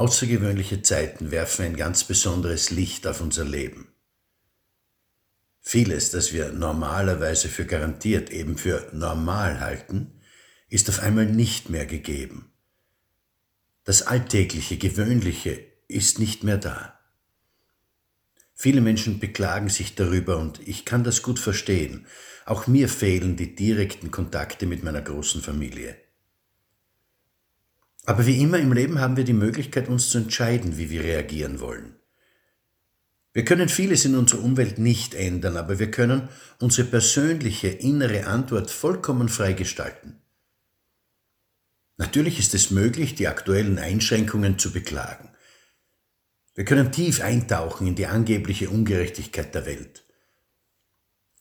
Außergewöhnliche Zeiten werfen ein ganz besonderes Licht auf unser Leben. Vieles, das wir normalerweise für garantiert eben für normal halten, ist auf einmal nicht mehr gegeben. Das Alltägliche, Gewöhnliche ist nicht mehr da. Viele Menschen beklagen sich darüber und ich kann das gut verstehen. Auch mir fehlen die direkten Kontakte mit meiner großen Familie. Aber wie immer im Leben haben wir die Möglichkeit, uns zu entscheiden, wie wir reagieren wollen. Wir können vieles in unserer Umwelt nicht ändern, aber wir können unsere persönliche innere Antwort vollkommen frei gestalten. Natürlich ist es möglich, die aktuellen Einschränkungen zu beklagen. Wir können tief eintauchen in die angebliche Ungerechtigkeit der Welt.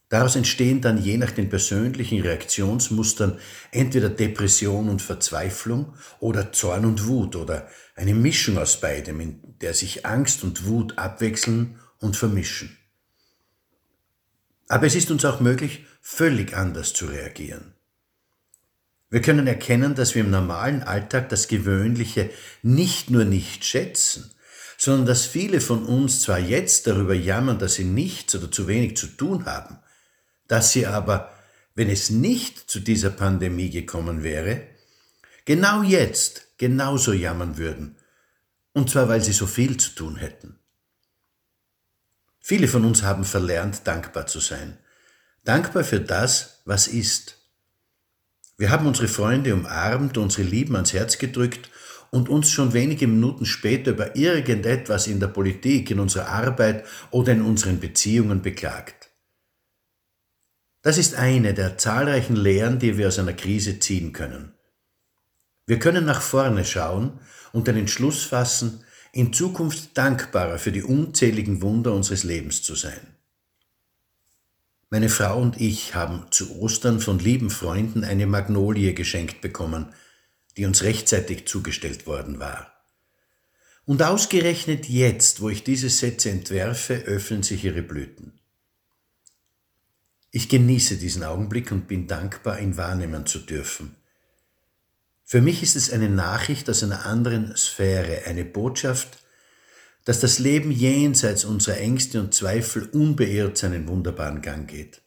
Daraus entstehen dann je nach den persönlichen Reaktionsmustern entweder Depression und Verzweiflung oder Zorn und Wut oder eine Mischung aus beidem, in der sich Angst und Wut abwechseln und vermischen. Aber es ist uns auch möglich, völlig anders zu reagieren. Wir können erkennen, dass wir im normalen Alltag das Gewöhnliche nicht nur nicht schätzen, sondern dass viele von uns zwar jetzt darüber jammern, dass sie nichts oder zu wenig zu tun haben, dass sie aber, wenn es nicht zu dieser Pandemie gekommen wäre, genau jetzt genauso jammern würden, und zwar weil sie so viel zu tun hätten. Viele von uns haben verlernt, dankbar zu sein, dankbar für das, was ist. Wir haben unsere Freunde umarmt, unsere Lieben ans Herz gedrückt und uns schon wenige Minuten später über irgendetwas in der Politik, in unserer Arbeit oder in unseren Beziehungen beklagt. Das ist eine der zahlreichen Lehren, die wir aus einer Krise ziehen können. Wir können nach vorne schauen und den Entschluss fassen, in Zukunft dankbarer für die unzähligen Wunder unseres Lebens zu sein. Meine Frau und ich haben zu Ostern von lieben Freunden eine Magnolie geschenkt bekommen, die uns rechtzeitig zugestellt worden war. Und ausgerechnet jetzt, wo ich diese Sätze entwerfe, öffnen sich ihre Blüten. Ich genieße diesen Augenblick und bin dankbar, ihn wahrnehmen zu dürfen. Für mich ist es eine Nachricht aus einer anderen Sphäre, eine Botschaft, dass das Leben jenseits unserer Ängste und Zweifel unbeirrt seinen wunderbaren Gang geht.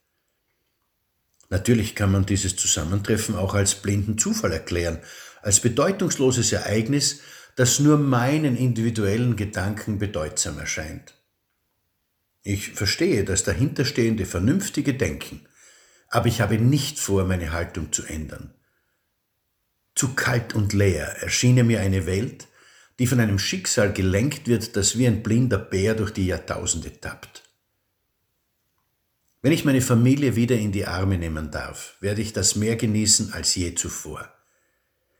Natürlich kann man dieses Zusammentreffen auch als blinden Zufall erklären, als bedeutungsloses Ereignis, das nur meinen individuellen Gedanken bedeutsam erscheint. Ich verstehe das dahinterstehende vernünftige Denken, aber ich habe nicht vor, meine Haltung zu ändern. Zu kalt und leer erschiene mir eine Welt, die von einem Schicksal gelenkt wird, das wie ein blinder Bär durch die Jahrtausende tappt. Wenn ich meine Familie wieder in die Arme nehmen darf, werde ich das mehr genießen als je zuvor.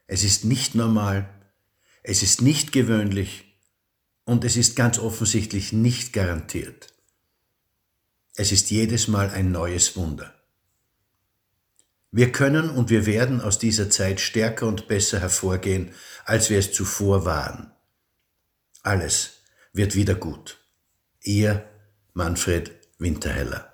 Es ist nicht normal, es ist nicht gewöhnlich und es ist ganz offensichtlich nicht garantiert. Es ist jedes Mal ein neues Wunder. Wir können und wir werden aus dieser Zeit stärker und besser hervorgehen, als wir es zuvor waren. Alles wird wieder gut. Ihr Manfred Winterheller